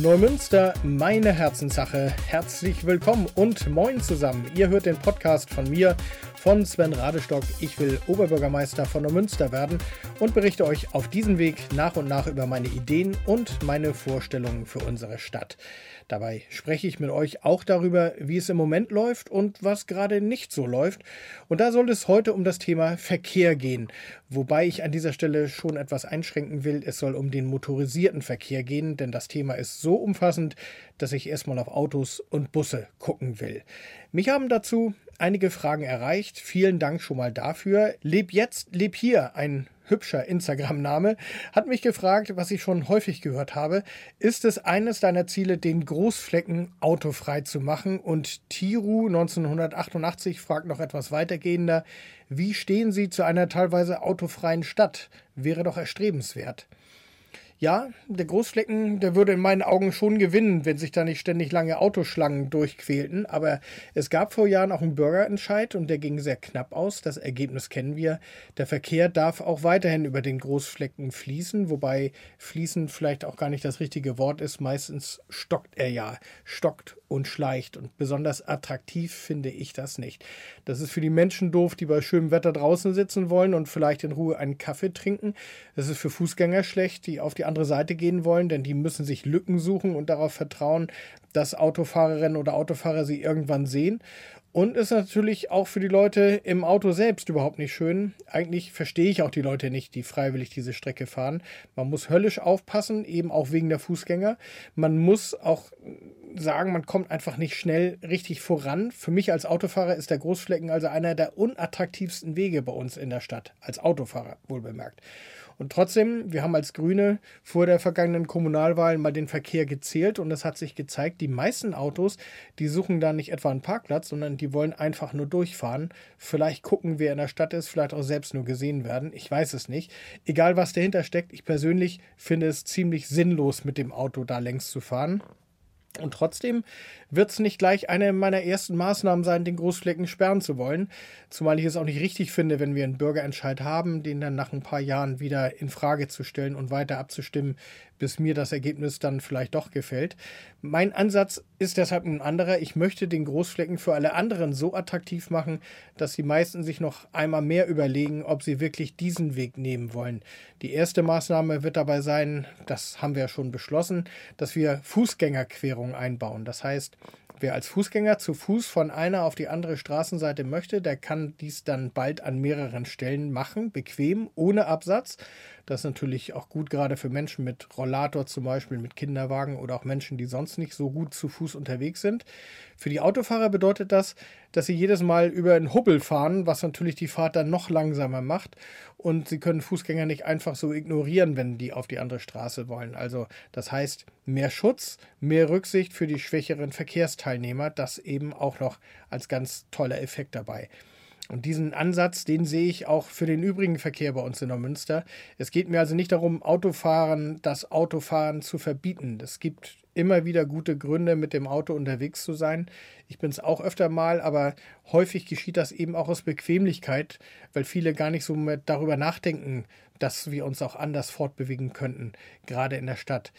Neumünster, meine Herzenssache. Herzlich willkommen und moin zusammen. Ihr hört den Podcast von mir, von Sven Radestock. Ich will Oberbürgermeister von Neumünster werden und berichte euch auf diesem Weg nach und nach über meine Ideen und meine Vorstellungen für unsere Stadt. Dabei spreche ich mit euch auch darüber, wie es im Moment läuft und was gerade nicht so läuft. Und da soll es heute um das Thema Verkehr gehen. Wobei ich an dieser Stelle schon etwas einschränken will. Es soll um den motorisierten Verkehr gehen, denn das Thema ist so umfassend, dass ich erstmal auf Autos und Busse gucken will. Mich haben dazu einige Fragen erreicht. Vielen Dank schon mal dafür. Leb jetzt, leb hier, ein hübscher Instagram-Name, hat mich gefragt, was ich schon häufig gehört habe. Ist es eines deiner Ziele, den Großflecken autofrei zu machen? Und Tiru 1988 fragt noch etwas weitergehender. Wie stehen Sie zu einer teilweise autofreien Stadt? Wäre doch erstrebenswert. Ja, der Großflecken, der würde in meinen Augen schon gewinnen, wenn sich da nicht ständig lange Autoschlangen durchquälten. Aber es gab vor Jahren auch einen Bürgerentscheid und der ging sehr knapp aus. Das Ergebnis kennen wir. Der Verkehr darf auch weiterhin über den Großflecken fließen, wobei fließen vielleicht auch gar nicht das richtige Wort ist. Meistens stockt er ja, stockt und schleicht. Und besonders attraktiv finde ich das nicht. Das ist für die Menschen doof, die bei schönem Wetter draußen sitzen wollen und vielleicht in Ruhe einen Kaffee trinken. Das ist für Fußgänger schlecht, die auf die andere Seite gehen wollen, denn die müssen sich Lücken suchen und darauf vertrauen, dass Autofahrerinnen oder Autofahrer sie irgendwann sehen. Und ist natürlich auch für die Leute im Auto selbst überhaupt nicht schön. Eigentlich verstehe ich auch die Leute nicht, die freiwillig diese Strecke fahren. Man muss höllisch aufpassen, eben auch wegen der Fußgänger. Man muss auch sagen, man kommt einfach nicht schnell richtig voran. Für mich als Autofahrer ist der Großflecken also einer der unattraktivsten Wege bei uns in der Stadt. Als Autofahrer, wohl bemerkt. Und trotzdem, wir haben als Grüne vor der vergangenen Kommunalwahl mal den Verkehr gezählt und es hat sich gezeigt, die meisten Autos, die suchen da nicht etwa einen Parkplatz, sondern die wollen einfach nur durchfahren. Vielleicht gucken, wer in der Stadt ist, vielleicht auch selbst nur gesehen werden. Ich weiß es nicht. Egal, was dahinter steckt, ich persönlich finde es ziemlich sinnlos, mit dem Auto da längs zu fahren. Und trotzdem wird es nicht gleich eine meiner ersten Maßnahmen sein, den Großflecken sperren zu wollen. Zumal ich es auch nicht richtig finde, wenn wir einen Bürgerentscheid haben, den dann nach ein paar Jahren wieder in Frage zu stellen und weiter abzustimmen, bis mir das Ergebnis dann vielleicht doch gefällt. Mein Ansatz ist deshalb ein anderer. Ich möchte den Großflecken für alle anderen so attraktiv machen, dass die meisten sich noch einmal mehr überlegen, ob sie wirklich diesen Weg nehmen wollen. Die erste Maßnahme wird dabei sein, das haben wir ja schon beschlossen, dass wir Fußgängerquerungen einbauen. Das heißt, Wer als Fußgänger zu Fuß von einer auf die andere Straßenseite möchte, der kann dies dann bald an mehreren Stellen machen, bequem, ohne Absatz. Das ist natürlich auch gut, gerade für Menschen mit Rollator zum Beispiel, mit Kinderwagen oder auch Menschen, die sonst nicht so gut zu Fuß unterwegs sind. Für die Autofahrer bedeutet das, dass sie jedes Mal über einen Hubbel fahren, was natürlich die Fahrt dann noch langsamer macht. Und sie können Fußgänger nicht einfach so ignorieren, wenn die auf die andere Straße wollen. Also das heißt, mehr Schutz, mehr Rücksicht für die schwächeren Verkehrsteilnehmer, das eben auch noch als ganz toller Effekt dabei. Und diesen Ansatz, den sehe ich auch für den übrigen Verkehr bei uns in Neumünster. Es geht mir also nicht darum, Autofahren, das Autofahren zu verbieten. Es gibt immer wieder gute Gründe, mit dem Auto unterwegs zu sein. Ich bin es auch öfter mal, aber häufig geschieht das eben auch aus Bequemlichkeit, weil viele gar nicht so darüber nachdenken, dass wir uns auch anders fortbewegen könnten, gerade in der Stadt.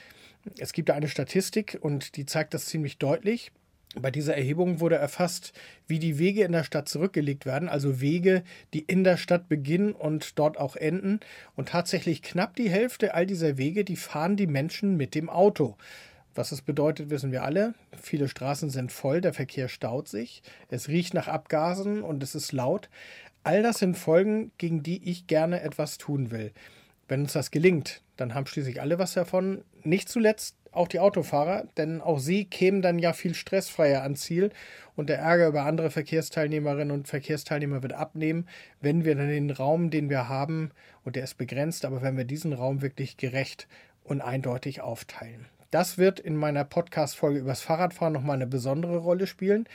Es gibt da eine Statistik und die zeigt das ziemlich deutlich. Bei dieser Erhebung wurde erfasst, wie die Wege in der Stadt zurückgelegt werden, also Wege, die in der Stadt beginnen und dort auch enden. Und tatsächlich knapp die Hälfte all dieser Wege, die fahren die Menschen mit dem Auto. Was das bedeutet, wissen wir alle. Viele Straßen sind voll, der Verkehr staut sich, es riecht nach Abgasen und es ist laut. All das sind Folgen, gegen die ich gerne etwas tun will. Wenn uns das gelingt, dann haben schließlich alle was davon. Nicht zuletzt auch die Autofahrer, denn auch sie kämen dann ja viel stressfreier ans Ziel und der Ärger über andere Verkehrsteilnehmerinnen und Verkehrsteilnehmer wird abnehmen, wenn wir dann den Raum, den wir haben, und der ist begrenzt, aber wenn wir diesen Raum wirklich gerecht und eindeutig aufteilen. Das wird in meiner Podcast-Folge übers Fahrradfahren nochmal eine besondere Rolle spielen.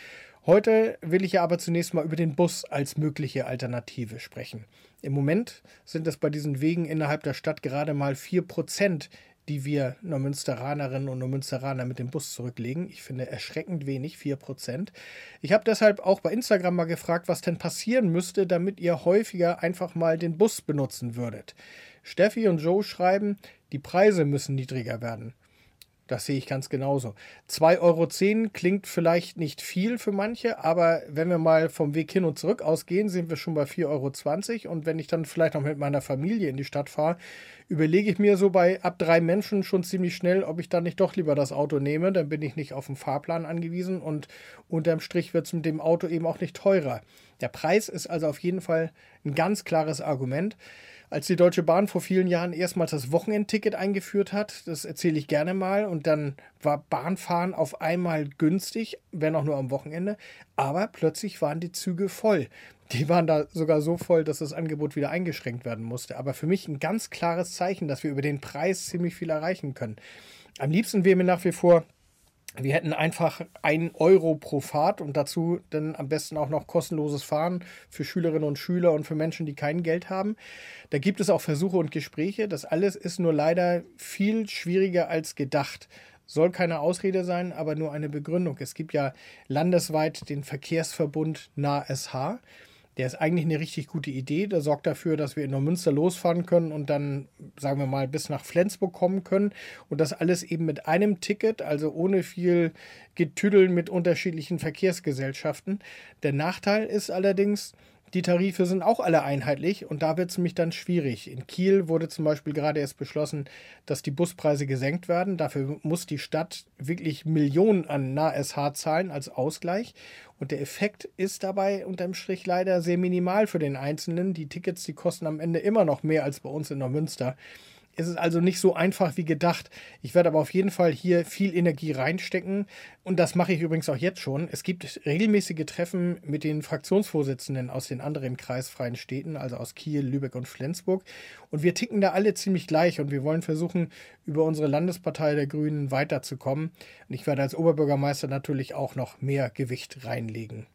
Heute will ich ja aber zunächst mal über den Bus als mögliche Alternative sprechen. Im Moment sind es bei diesen Wegen innerhalb der Stadt gerade mal 4%, die wir Neumünsteranerinnen und Neumünsteraner mit dem Bus zurücklegen. Ich finde erschreckend wenig, 4%. Ich habe deshalb auch bei Instagram mal gefragt, was denn passieren müsste, damit ihr häufiger einfach mal den Bus benutzen würdet. Steffi und Joe schreiben, die Preise müssen niedriger werden. Das sehe ich ganz genauso. 2,10 Euro klingt vielleicht nicht viel für manche, aber wenn wir mal vom Weg hin und zurück ausgehen, sind wir schon bei 4,20 Euro. Und wenn ich dann vielleicht noch mit meiner Familie in die Stadt fahre, überlege ich mir so bei ab drei Menschen schon ziemlich schnell, ob ich dann nicht doch lieber das Auto nehme. Dann bin ich nicht auf den Fahrplan angewiesen und unterm Strich wird es mit dem Auto eben auch nicht teurer. Der Preis ist also auf jeden Fall ein ganz klares Argument als die Deutsche Bahn vor vielen Jahren erstmals das Wochenendticket eingeführt hat, das erzähle ich gerne mal, und dann war Bahnfahren auf einmal günstig, wenn auch nur am Wochenende, aber plötzlich waren die Züge voll. Die waren da sogar so voll, dass das Angebot wieder eingeschränkt werden musste. Aber für mich ein ganz klares Zeichen, dass wir über den Preis ziemlich viel erreichen können. Am liebsten wäre mir nach wie vor wir hätten einfach ein Euro pro Fahrt und dazu dann am besten auch noch kostenloses Fahren für Schülerinnen und Schüler und für Menschen, die kein Geld haben. Da gibt es auch Versuche und Gespräche. Das alles ist nur leider viel schwieriger als gedacht. Soll keine Ausrede sein, aber nur eine Begründung. Es gibt ja landesweit den Verkehrsverbund NASH. Der ist eigentlich eine richtig gute Idee. Der sorgt dafür, dass wir in Neumünster losfahren können und dann, sagen wir mal, bis nach Flensburg kommen können. Und das alles eben mit einem Ticket, also ohne viel Getüdel mit unterschiedlichen Verkehrsgesellschaften. Der Nachteil ist allerdings, die Tarife sind auch alle einheitlich und da wird es nämlich dann schwierig. In Kiel wurde zum Beispiel gerade erst beschlossen, dass die Buspreise gesenkt werden. Dafür muss die Stadt wirklich Millionen an NASH zahlen als Ausgleich. Und der Effekt ist dabei unterm Strich leider sehr minimal für den Einzelnen. Die Tickets, die kosten am Ende immer noch mehr als bei uns in Neumünster ist es also nicht so einfach wie gedacht. Ich werde aber auf jeden Fall hier viel Energie reinstecken und das mache ich übrigens auch jetzt schon. Es gibt regelmäßige Treffen mit den Fraktionsvorsitzenden aus den anderen kreisfreien Städten, also aus Kiel, Lübeck und Flensburg. Und wir ticken da alle ziemlich gleich und wir wollen versuchen, über unsere Landespartei der Grünen weiterzukommen. Und ich werde als Oberbürgermeister natürlich auch noch mehr Gewicht reinlegen.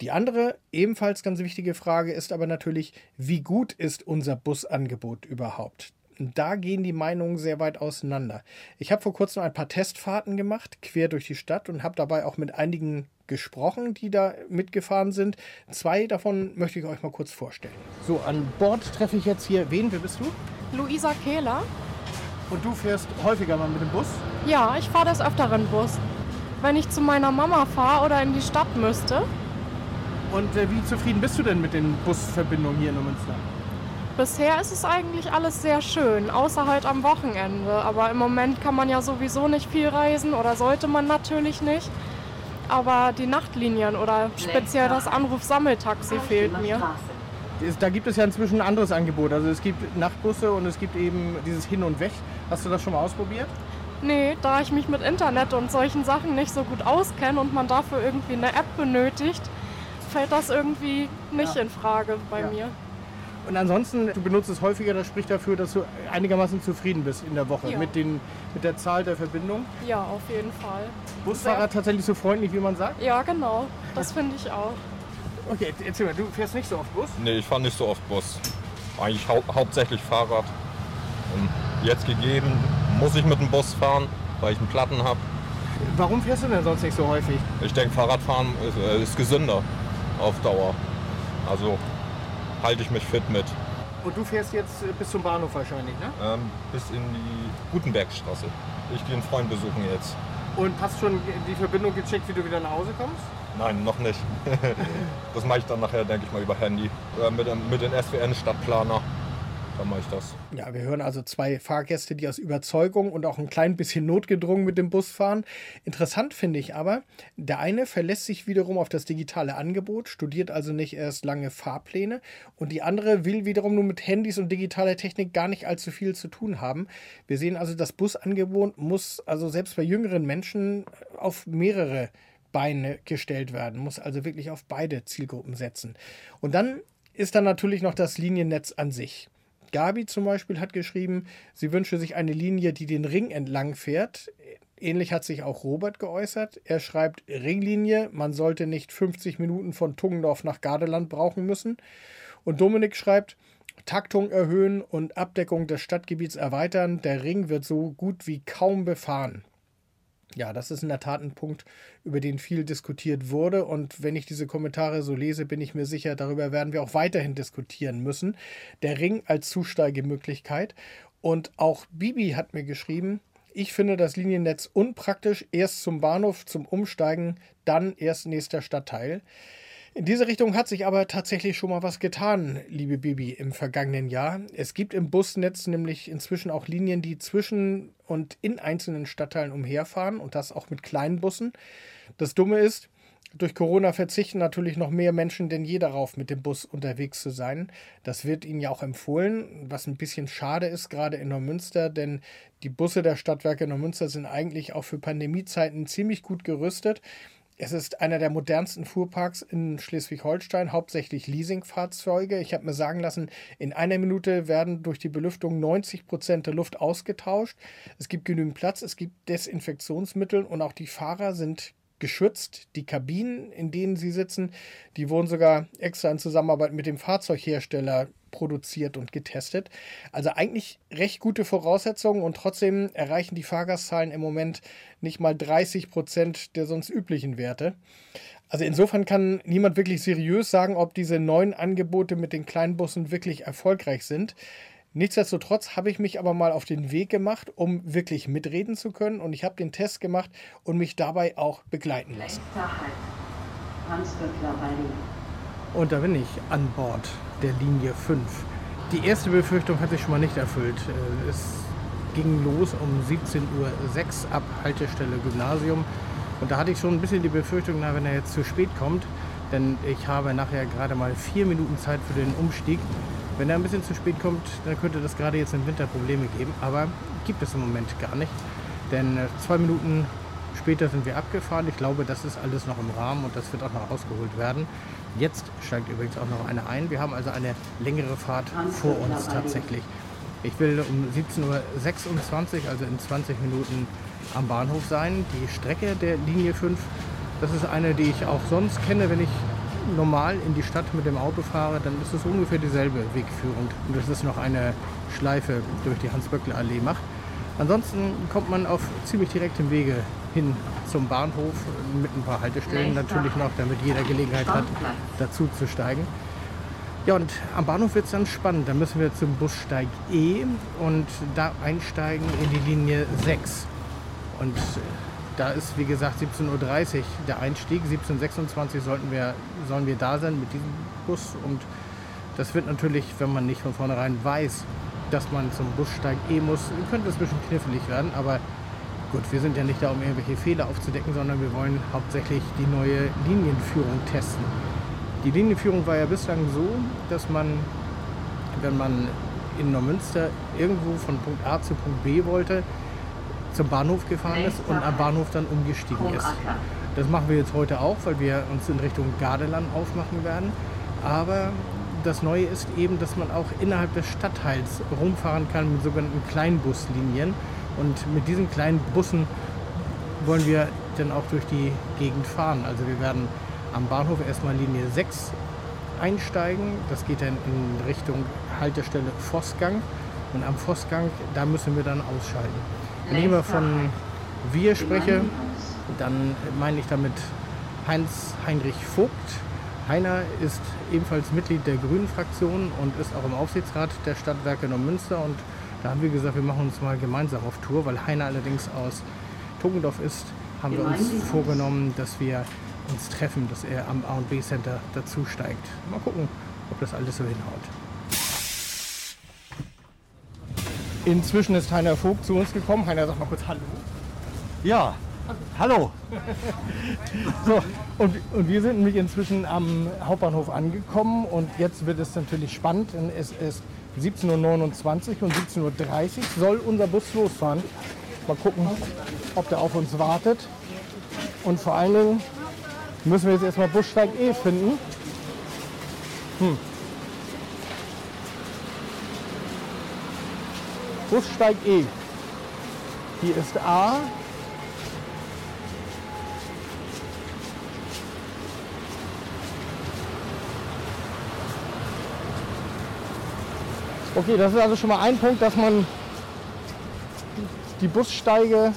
Die andere ebenfalls ganz wichtige Frage ist aber natürlich, wie gut ist unser Busangebot überhaupt? Da gehen die Meinungen sehr weit auseinander. Ich habe vor kurzem ein paar Testfahrten gemacht, quer durch die Stadt und habe dabei auch mit einigen gesprochen, die da mitgefahren sind. Zwei davon möchte ich euch mal kurz vorstellen. So, an Bord treffe ich jetzt hier, wen, wer bist du? Luisa Kehler. Und du fährst häufiger mal mit dem Bus? Ja, ich fahre des Öfteren Bus. Wenn ich zu meiner Mama fahre oder in die Stadt müsste. Und äh, wie zufrieden bist du denn mit den Busverbindungen hier in Münster? Bisher ist es eigentlich alles sehr schön, außer halt am Wochenende. Aber im Moment kann man ja sowieso nicht viel reisen oder sollte man natürlich nicht. Aber die Nachtlinien oder speziell das Anruf-Sammeltaxi fehlt mir. Da gibt es ja inzwischen ein anderes Angebot. Also es gibt Nachtbusse und es gibt eben dieses Hin und Weg. Hast du das schon mal ausprobiert? Nee, da ich mich mit Internet und solchen Sachen nicht so gut auskenne und man dafür irgendwie eine App benötigt, fällt das irgendwie nicht ja. in Frage bei ja. mir. Und ansonsten, du benutzt es häufiger, das spricht dafür, dass du einigermaßen zufrieden bist in der Woche ja. mit, den, mit der Zahl der Verbindungen. Ja, auf jeden Fall. Busfahrer Sehr. tatsächlich so freundlich, wie man sagt? Ja, genau. Das finde ich auch. Okay, erzähl mal, du fährst nicht so oft Bus? Nee, ich fahre nicht so oft Bus. Eigentlich hau hauptsächlich Fahrrad. Und jetzt gegeben muss ich mit dem Bus fahren, weil ich einen Platten habe. Warum fährst du denn sonst nicht so häufig? Ich denke, Fahrradfahren ist, äh, ist gesünder auf Dauer. Also halte ich mich fit mit. Und du fährst jetzt bis zum Bahnhof wahrscheinlich, ne? Ähm, bis in die Gutenbergstraße. Ich gehe einen Freund besuchen jetzt. Und hast schon die Verbindung gecheckt, wie du wieder nach Hause kommst? Nein, noch nicht. das mache ich dann nachher, denke ich mal, über Handy. Äh, mit, mit den SWN-Stadtplaner dann mache ich das. Ja, wir hören also zwei Fahrgäste, die aus Überzeugung und auch ein klein bisschen notgedrungen mit dem Bus fahren. Interessant finde ich aber, der eine verlässt sich wiederum auf das digitale Angebot, studiert also nicht erst lange Fahrpläne und die andere will wiederum nur mit Handys und digitaler Technik gar nicht allzu viel zu tun haben. Wir sehen also, das Busangebot muss also selbst bei jüngeren Menschen auf mehrere Beine gestellt werden, muss also wirklich auf beide Zielgruppen setzen. Und dann ist dann natürlich noch das Liniennetz an sich. Gabi zum Beispiel hat geschrieben, sie wünsche sich eine Linie, die den Ring entlang fährt. Ähnlich hat sich auch Robert geäußert. Er schreibt Ringlinie, man sollte nicht 50 Minuten von Tungendorf nach Gardeland brauchen müssen. Und Dominik schreibt, Taktung erhöhen und Abdeckung des Stadtgebiets erweitern. Der Ring wird so gut wie kaum befahren. Ja, das ist in der Tat ein Punkt, über den viel diskutiert wurde. Und wenn ich diese Kommentare so lese, bin ich mir sicher, darüber werden wir auch weiterhin diskutieren müssen. Der Ring als Zusteigemöglichkeit. Und auch Bibi hat mir geschrieben, Ich finde das Liniennetz unpraktisch. Erst zum Bahnhof, zum Umsteigen, dann erst nächster Stadtteil. In diese Richtung hat sich aber tatsächlich schon mal was getan, liebe Bibi, im vergangenen Jahr. Es gibt im Busnetz nämlich inzwischen auch Linien, die zwischen und in einzelnen Stadtteilen umherfahren und das auch mit kleinen Bussen. Das Dumme ist, durch Corona verzichten natürlich noch mehr Menschen denn je darauf, mit dem Bus unterwegs zu sein. Das wird ihnen ja auch empfohlen, was ein bisschen schade ist, gerade in Neumünster, denn die Busse der Stadtwerke Neumünster sind eigentlich auch für Pandemiezeiten ziemlich gut gerüstet. Es ist einer der modernsten Fuhrparks in Schleswig-Holstein, hauptsächlich Leasingfahrzeuge. Ich habe mir sagen lassen, in einer Minute werden durch die Belüftung 90 Prozent der Luft ausgetauscht. Es gibt genügend Platz, es gibt Desinfektionsmittel und auch die Fahrer sind geschützt. Die Kabinen, in denen sie sitzen, die wurden sogar extra in Zusammenarbeit mit dem Fahrzeughersteller produziert und getestet. Also eigentlich recht gute Voraussetzungen und trotzdem erreichen die Fahrgastzahlen im Moment nicht mal 30 Prozent der sonst üblichen Werte. Also insofern kann niemand wirklich seriös sagen, ob diese neuen Angebote mit den kleinen Bussen wirklich erfolgreich sind. Nichtsdestotrotz habe ich mich aber mal auf den Weg gemacht, um wirklich mitreden zu können. Und ich habe den Test gemacht und mich dabei auch begleiten lassen. Und da bin ich an Bord der Linie 5. Die erste Befürchtung hat sich schon mal nicht erfüllt. Äh, es ging los um 17.06 Uhr ab Haltestelle Gymnasium. Und da hatte ich schon ein bisschen die Befürchtung, na, wenn er jetzt zu spät kommt, denn ich habe nachher gerade mal vier Minuten Zeit für den Umstieg. Wenn er ein bisschen zu spät kommt, dann könnte das gerade jetzt im Winter Probleme geben. Aber gibt es im Moment gar nicht. Denn äh, zwei Minuten später sind wir abgefahren. Ich glaube, das ist alles noch im Rahmen und das wird auch noch ausgeholt werden. Jetzt steigt übrigens auch noch eine ein. Wir haben also eine längere Fahrt vor uns tatsächlich. Ich will um 17.26 Uhr, also in 20 Minuten, am Bahnhof sein. Die Strecke der Linie 5, das ist eine, die ich auch sonst kenne, wenn ich normal in die Stadt mit dem Auto fahre, dann ist es ungefähr dieselbe Wegführung. Und das ist noch eine Schleife durch die Hans-Böckler-Allee macht. Ansonsten kommt man auf ziemlich direktem Wege hin zum Bahnhof mit ein paar Haltestellen natürlich noch, damit jeder Gelegenheit hat, dazu zu steigen. Ja, und am Bahnhof wird es dann spannend. Da müssen wir zum Bussteig E und da einsteigen in die Linie 6. Und da ist, wie gesagt, 17.30 Uhr der Einstieg. 17.26 Uhr sollten wir, sollen wir da sein mit diesem Bus. Und das wird natürlich, wenn man nicht von vornherein weiß, dass man zum Bussteig E muss, könnte es ein bisschen knifflig werden. Aber gut, wir sind ja nicht da, um irgendwelche Fehler aufzudecken, sondern wir wollen hauptsächlich die neue Linienführung testen. Die Linienführung war ja bislang so, dass man, wenn man in Neumünster irgendwo von Punkt A zu Punkt B wollte, zum Bahnhof gefahren ist und am Bahnhof dann umgestiegen ist. Das machen wir jetzt heute auch, weil wir uns in Richtung Gardeland aufmachen werden. Aber das Neue ist eben, dass man auch innerhalb des Stadtteils rumfahren kann mit sogenannten Kleinbuslinien. Und mit diesen kleinen Bussen wollen wir dann auch durch die Gegend fahren. Also wir werden am Bahnhof erstmal Linie 6 einsteigen. Das geht dann in Richtung Haltestelle Vossgang. Und am Vossgang, da müssen wir dann ausschalten. Wenn ich immer von wir spreche, dann meine ich damit Heinz Heinrich Vogt. Heiner ist ebenfalls Mitglied der Grünen Fraktion und ist auch im Aufsichtsrat der Stadtwerke Neumünster. Und da haben wir gesagt, wir machen uns mal gemeinsam auf Tour, weil Heiner allerdings aus Tugendorf ist, haben wir uns vorgenommen, dass wir uns treffen, dass er am A&B Center dazu steigt. Mal gucken, ob das alles so hinhaut. Inzwischen ist Heiner Vogt zu uns gekommen. Heiner, sag mal kurz Hallo. Ja, hallo. so, und, und wir sind nämlich inzwischen am Hauptbahnhof angekommen und jetzt wird es natürlich spannend, denn es ist 17.29 Uhr und 17.30 Uhr soll unser Bus losfahren. Mal gucken, ob der auf uns wartet. Und vor allen Dingen müssen wir jetzt erstmal Bussteig E finden. Hm. Bussteig E. Hier ist A. Okay, das ist also schon mal ein Punkt, dass man die Bussteige,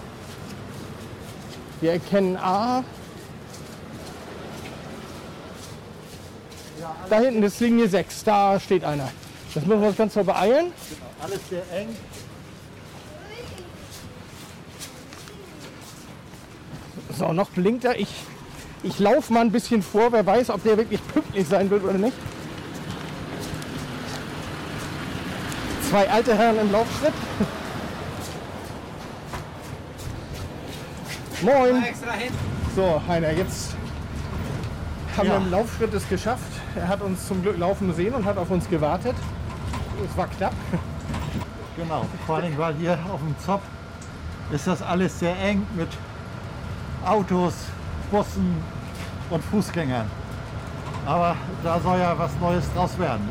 wir erkennen A. Da hinten ist Linie 6, da steht einer. Das müssen wir uns ganz so beeilen. Genau, alles sehr eng. So, noch blinkt er. Ich, ich laufe mal ein bisschen vor. Wer weiß, ob der wirklich pünktlich sein wird oder nicht. Zwei alte Herren im Laufschritt. Moin. So, Heiner, jetzt haben Ja. wir im Laufschritt es geschafft. Er hat uns zum Glück laufen sehen und hat auf uns gewartet. Es war knapp. Genau, vor allem weil hier auf dem Zopf ist das alles sehr eng mit Autos, Bussen und Fußgängern. Aber da soll ja was Neues draus werden.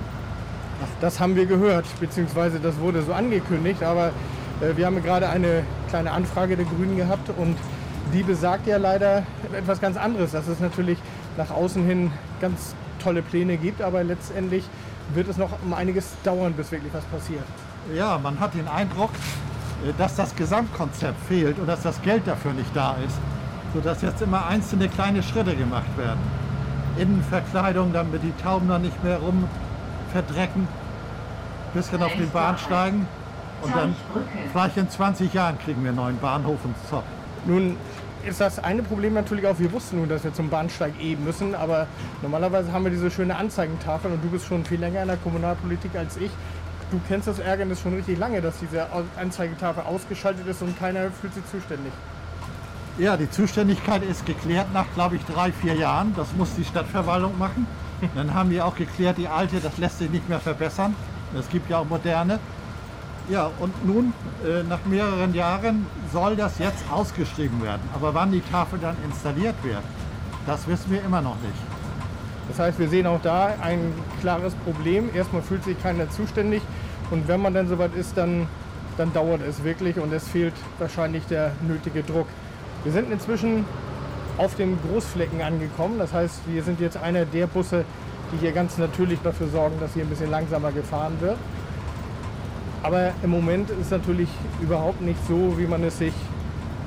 Das haben wir gehört, beziehungsweise das wurde so angekündigt. Aber äh, wir haben gerade eine kleine Anfrage der Grünen gehabt und die besagt ja leider etwas ganz anderes, dass es natürlich nach außen hin ganz tolle Pläne gibt, aber letztendlich wird es noch um einiges dauern, bis wirklich was passiert. Ja, man hat den Eindruck, äh, dass das Gesamtkonzept fehlt und dass das Geld dafür nicht da ist, sodass jetzt immer einzelne kleine Schritte gemacht werden. Innenverkleidung, damit die Tauben dann nicht mehr rum verdrecken, bisschen auf den Bahnsteigen und dann vielleicht in 20 Jahren kriegen wir einen neuen Bahnhof und Zopp. Nun ist das eine Problem natürlich auch, wir wussten nun, dass wir zum Bahnsteig eh müssen, aber normalerweise haben wir diese schöne Anzeigentafel und du bist schon viel länger in der Kommunalpolitik als ich. Du kennst das Ärgernis schon richtig lange, dass diese Anzeigetafel ausgeschaltet ist und keiner fühlt sich zuständig. Ja, die Zuständigkeit ist geklärt nach, glaube ich, drei, vier Jahren. Das muss die Stadtverwaltung machen. Dann haben wir auch geklärt, die alte, das lässt sich nicht mehr verbessern. Es gibt ja auch moderne. Ja, und nun, äh, nach mehreren Jahren, soll das jetzt ausgeschrieben werden. Aber wann die Tafel dann installiert wird, das wissen wir immer noch nicht. Das heißt, wir sehen auch da ein klares Problem. Erstmal fühlt sich keiner zuständig und wenn man dann soweit ist, dann, dann dauert es wirklich und es fehlt wahrscheinlich der nötige Druck. Wir sind inzwischen auf dem Großflecken angekommen. Das heißt, wir sind jetzt einer der Busse, die hier ganz natürlich dafür sorgen, dass hier ein bisschen langsamer gefahren wird. Aber im Moment ist es natürlich überhaupt nicht so, wie man es sich,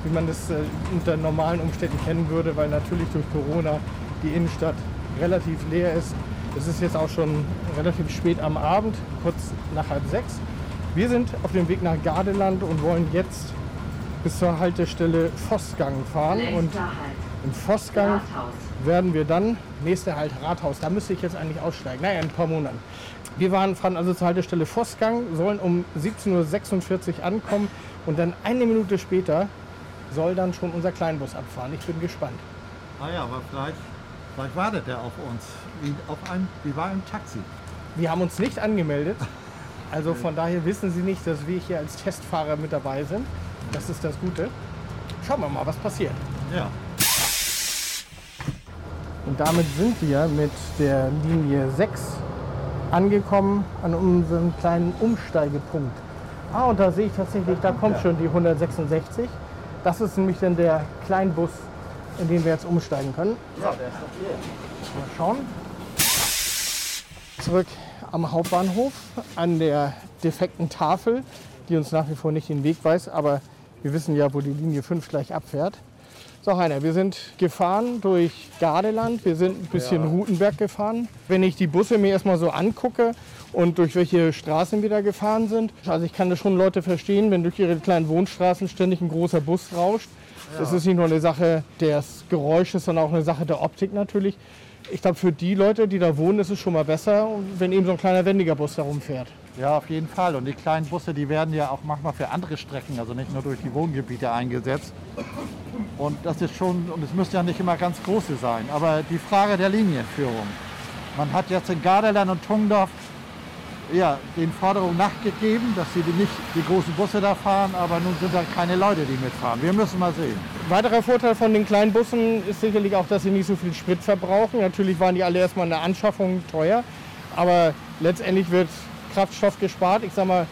wie man es äh, unter normalen Umständen kennen würde, weil natürlich durch Corona die Innenstadt relativ leer ist. Es ist jetzt auch schon relativ spät am Abend, kurz nach halb sechs. Wir sind auf dem Weg nach Gardeland und wollen jetzt bis zur Haltestelle Vossgang fahren. Und im Vossgang werden wir dann, nächster Halt Rathaus, da müsste ich jetzt eigentlich aussteigen, naja, in ein paar Monaten. Wir waren, fahren also zur Haltestelle Vossgang, sollen um 17.46 Uhr ankommen und dann eine Minute später soll dann schon unser Kleinbus abfahren. Ich bin gespannt. Ah ja, aber vielleicht, vielleicht wartet er auf uns, wie, auf einem, wie bei einem Taxi. Wir haben uns nicht angemeldet, also von daher wissen Sie nicht, dass wir hier als Testfahrer mit dabei sind. Das ist das Gute. Schauen wir mal, was passiert. Ja. Und damit sind wir mit der Linie 6 angekommen an unserem kleinen Umsteigepunkt. Ah, und da sehe ich tatsächlich, da kommt schon die 166. Das ist nämlich dann der Kleinbus, in den wir jetzt umsteigen können. Ja, der ist doch hier. Mal schauen. Zurück am Hauptbahnhof an der defekten Tafel, die uns nach wie vor nicht den Weg weiß, aber wir wissen ja, wo die Linie 5 gleich abfährt. So, Heiner, wir sind gefahren durch Gardeland, wir sind ein bisschen Rutenberg gefahren. Wenn ich die Busse mir erstmal so angucke und durch welche Straßen wir da gefahren sind, also ich kann das schon Leute verstehen, wenn durch ihre kleinen Wohnstraßen ständig ein großer Bus rauscht. Das ist nicht nur eine Sache des Geräusches, sondern auch eine Sache der Optik natürlich. Ich glaube, für die Leute, die da wohnen, ist es schon mal besser, wenn eben so ein kleiner wendiger Bus da rumfährt. Ja, auf jeden Fall. Und die kleinen Busse, die werden ja auch manchmal für andere Strecken, also nicht nur durch die Wohngebiete eingesetzt. Und das ist schon, und es müssen ja nicht immer ganz große sein, aber die Frage der Linienführung. Man hat jetzt in Garderland und Tungdorf ja, den Forderungen nachgegeben, dass sie nicht die großen Busse da fahren, aber nun sind da keine Leute, die mitfahren. Wir müssen mal sehen. Weiterer Vorteil von den kleinen Bussen ist sicherlich auch, dass sie nicht so viel Sprit verbrauchen. Natürlich waren die alle erstmal in der Anschaffung teuer, aber letztendlich wird Kraftstoff gespart. Ich sag mal,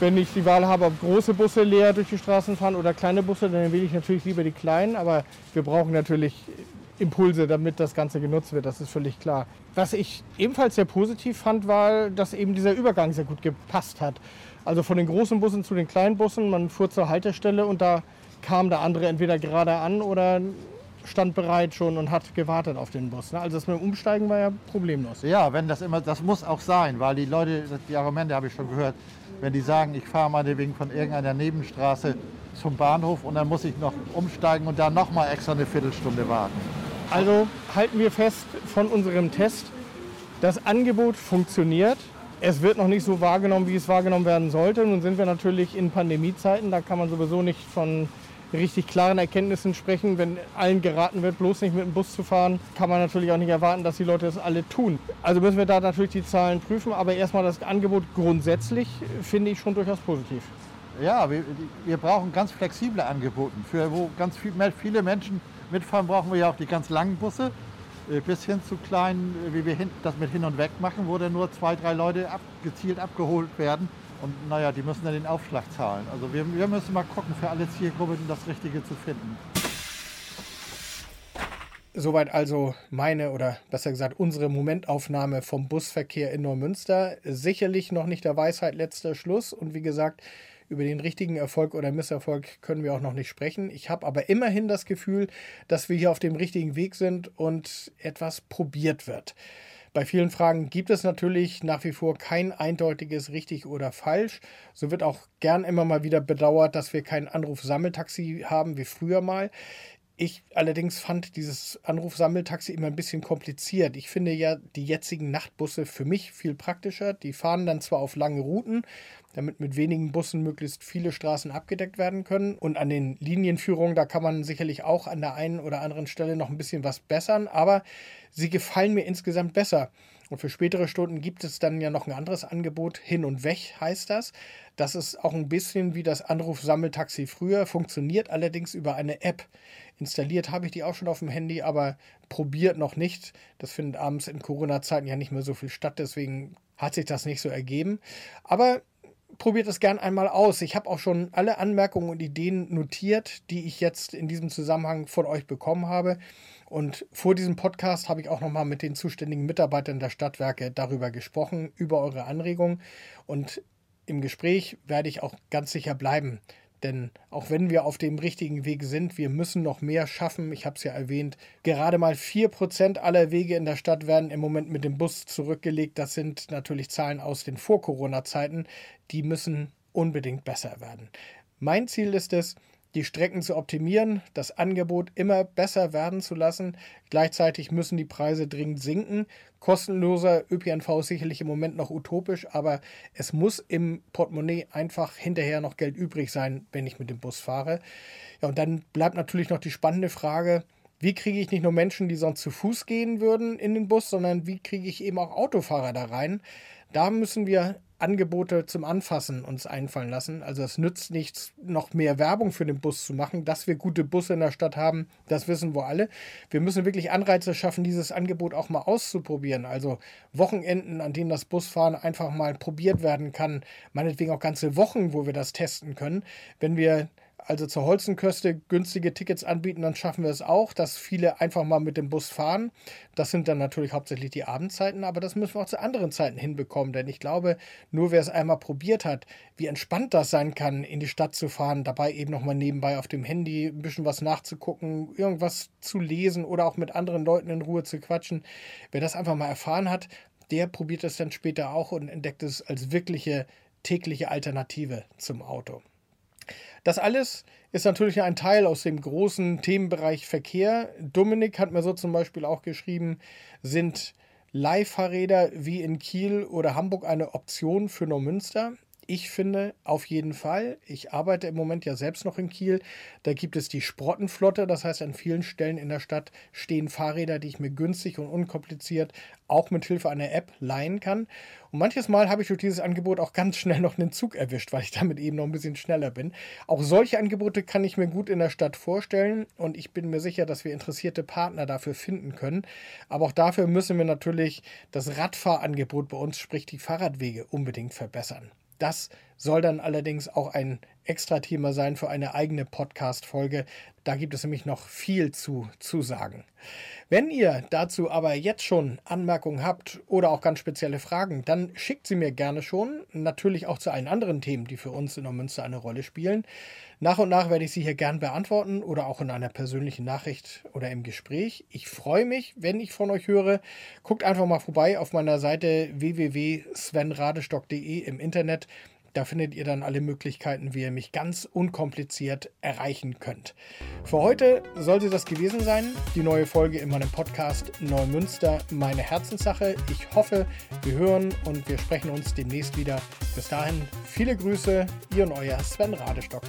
wenn ich die Wahl habe, ob große Busse leer durch die Straßen fahren oder kleine Busse, dann wähle ich natürlich lieber die kleinen. Aber wir brauchen natürlich Impulse, damit das Ganze genutzt wird. Das ist völlig klar. Was ich ebenfalls sehr positiv fand, war, dass eben dieser Übergang sehr gut gepasst hat. Also von den großen Bussen zu den kleinen Bussen. Man fuhr zur Haltestelle und da kam der andere entweder gerade an oder stand bereit schon und hat gewartet auf den Bus. Ne? Also das mit dem Umsteigen war ja problemlos. Ja, wenn das immer, das muss auch sein, weil die Leute, die Argumente habe ich schon gehört, wenn die sagen, ich fahre meinetwegen von irgendeiner Nebenstraße zum Bahnhof und dann muss ich noch umsteigen und dann noch mal extra eine Viertelstunde warten. Also halten wir fest von unserem Test, das Angebot funktioniert. Es wird noch nicht so wahrgenommen, wie es wahrgenommen werden sollte. Nun sind wir natürlich in Pandemiezeiten, da kann man sowieso nicht von richtig klaren Erkenntnissen sprechen. Wenn allen geraten wird, bloß nicht mit dem Bus zu fahren, kann man natürlich auch nicht erwarten, dass die Leute das alle tun. Also müssen wir da natürlich die Zahlen prüfen, aber erstmal das Angebot grundsätzlich finde ich schon durchaus positiv. Ja, wir, wir brauchen ganz flexible Angebote. Für wo ganz viel, viele Menschen mitfahren, brauchen wir ja auch die ganz langen Busse. Äh, bis hin zu kleinen, äh, wie wir das mit hin und weg machen, wo dann nur zwei, drei Leute ab, gezielt abgeholt werden. Und naja, die müssen dann den Aufschlag zahlen. Also wir, wir müssen mal gucken, für alle Zielgruppen das Richtige zu finden. Soweit also meine oder besser gesagt unsere Momentaufnahme vom Busverkehr in Neumünster. Sicherlich noch nicht der Weisheit letzter Schluss. Und wie gesagt, über den richtigen Erfolg oder Misserfolg können wir auch noch nicht sprechen. Ich habe aber immerhin das Gefühl, dass wir hier auf dem richtigen Weg sind und etwas probiert wird. Bei vielen Fragen gibt es natürlich nach wie vor kein eindeutiges richtig oder falsch. So wird auch gern immer mal wieder bedauert, dass wir kein Anruf-Sammeltaxi haben wie früher mal. Ich allerdings fand dieses Anrufsammeltaxi immer ein bisschen kompliziert. Ich finde ja die jetzigen Nachtbusse für mich viel praktischer. Die fahren dann zwar auf lange Routen, damit mit wenigen Bussen möglichst viele Straßen abgedeckt werden können. Und an den Linienführungen, da kann man sicherlich auch an der einen oder anderen Stelle noch ein bisschen was bessern, aber sie gefallen mir insgesamt besser. Und für spätere Stunden gibt es dann ja noch ein anderes Angebot. Hin und weg heißt das. Das ist auch ein bisschen wie das Anrufsammeltaxi früher, funktioniert allerdings über eine App. Installiert habe ich die auch schon auf dem Handy, aber probiert noch nicht. Das findet abends in Corona-Zeiten ja nicht mehr so viel statt, deswegen hat sich das nicht so ergeben. Aber probiert es gern einmal aus. Ich habe auch schon alle Anmerkungen und Ideen notiert, die ich jetzt in diesem Zusammenhang von euch bekommen habe. Und vor diesem Podcast habe ich auch nochmal mit den zuständigen Mitarbeitern der Stadtwerke darüber gesprochen, über eure Anregungen. Und im Gespräch werde ich auch ganz sicher bleiben. Denn auch wenn wir auf dem richtigen Weg sind, wir müssen noch mehr schaffen. Ich habe es ja erwähnt, gerade mal 4% aller Wege in der Stadt werden im Moment mit dem Bus zurückgelegt. Das sind natürlich Zahlen aus den Vor-Corona-Zeiten. Die müssen unbedingt besser werden. Mein Ziel ist es, die Strecken zu optimieren, das Angebot immer besser werden zu lassen. Gleichzeitig müssen die Preise dringend sinken. Kostenloser ÖPNV ist sicherlich im Moment noch utopisch, aber es muss im Portemonnaie einfach hinterher noch Geld übrig sein, wenn ich mit dem Bus fahre. Ja, und dann bleibt natürlich noch die spannende Frage, wie kriege ich nicht nur Menschen, die sonst zu Fuß gehen würden, in den Bus, sondern wie kriege ich eben auch Autofahrer da rein? Da müssen wir Angebote zum Anfassen uns einfallen lassen. Also es nützt nichts, noch mehr Werbung für den Bus zu machen. Dass wir gute Busse in der Stadt haben, das wissen wir alle. Wir müssen wirklich Anreize schaffen, dieses Angebot auch mal auszuprobieren. Also Wochenenden, an denen das Busfahren einfach mal probiert werden kann. Meinetwegen auch ganze Wochen, wo wir das testen können. Wenn wir also zur Holzenküste günstige Tickets anbieten, dann schaffen wir es auch, dass viele einfach mal mit dem Bus fahren. Das sind dann natürlich hauptsächlich die Abendzeiten, aber das müssen wir auch zu anderen Zeiten hinbekommen, denn ich glaube, nur wer es einmal probiert hat, wie entspannt das sein kann, in die Stadt zu fahren, dabei eben nochmal nebenbei auf dem Handy ein bisschen was nachzugucken, irgendwas zu lesen oder auch mit anderen Leuten in Ruhe zu quatschen. Wer das einfach mal erfahren hat, der probiert es dann später auch und entdeckt es als wirkliche tägliche Alternative zum Auto. Das alles ist natürlich ein Teil aus dem großen Themenbereich Verkehr. Dominik hat mir so zum Beispiel auch geschrieben, sind Leihfahrräder wie in Kiel oder Hamburg eine Option für Neumünster? Ich finde auf jeden Fall. Ich arbeite im Moment ja selbst noch in Kiel. Da gibt es die Sprottenflotte. Das heißt, an vielen Stellen in der Stadt stehen Fahrräder, die ich mir günstig und unkompliziert auch mit Hilfe einer App leihen kann. Und manches Mal habe ich durch dieses Angebot auch ganz schnell noch einen Zug erwischt, weil ich damit eben noch ein bisschen schneller bin. Auch solche Angebote kann ich mir gut in der Stadt vorstellen und ich bin mir sicher, dass wir interessierte Partner dafür finden können. Aber auch dafür müssen wir natürlich das Radfahrangebot bei uns, sprich die Fahrradwege, unbedingt verbessern. Das soll dann allerdings auch ein Extra-Thema sein für eine eigene Podcast-Folge. Da gibt es nämlich noch viel zu, zu sagen. Wenn ihr dazu aber jetzt schon Anmerkungen habt oder auch ganz spezielle Fragen, dann schickt sie mir gerne schon. Natürlich auch zu allen anderen Themen, die für uns in der Münster eine Rolle spielen. Nach und nach werde ich sie hier gern beantworten oder auch in einer persönlichen Nachricht oder im Gespräch. Ich freue mich, wenn ich von euch höre. Guckt einfach mal vorbei auf meiner Seite www.svenradestock.de im Internet. Da findet ihr dann alle Möglichkeiten, wie ihr mich ganz unkompliziert erreichen könnt. Für heute sollte das gewesen sein. Die neue Folge in meinem Podcast Neumünster, meine Herzenssache. Ich hoffe, wir hören und wir sprechen uns demnächst wieder. Bis dahin, viele Grüße, ihr und euer Sven Radestock.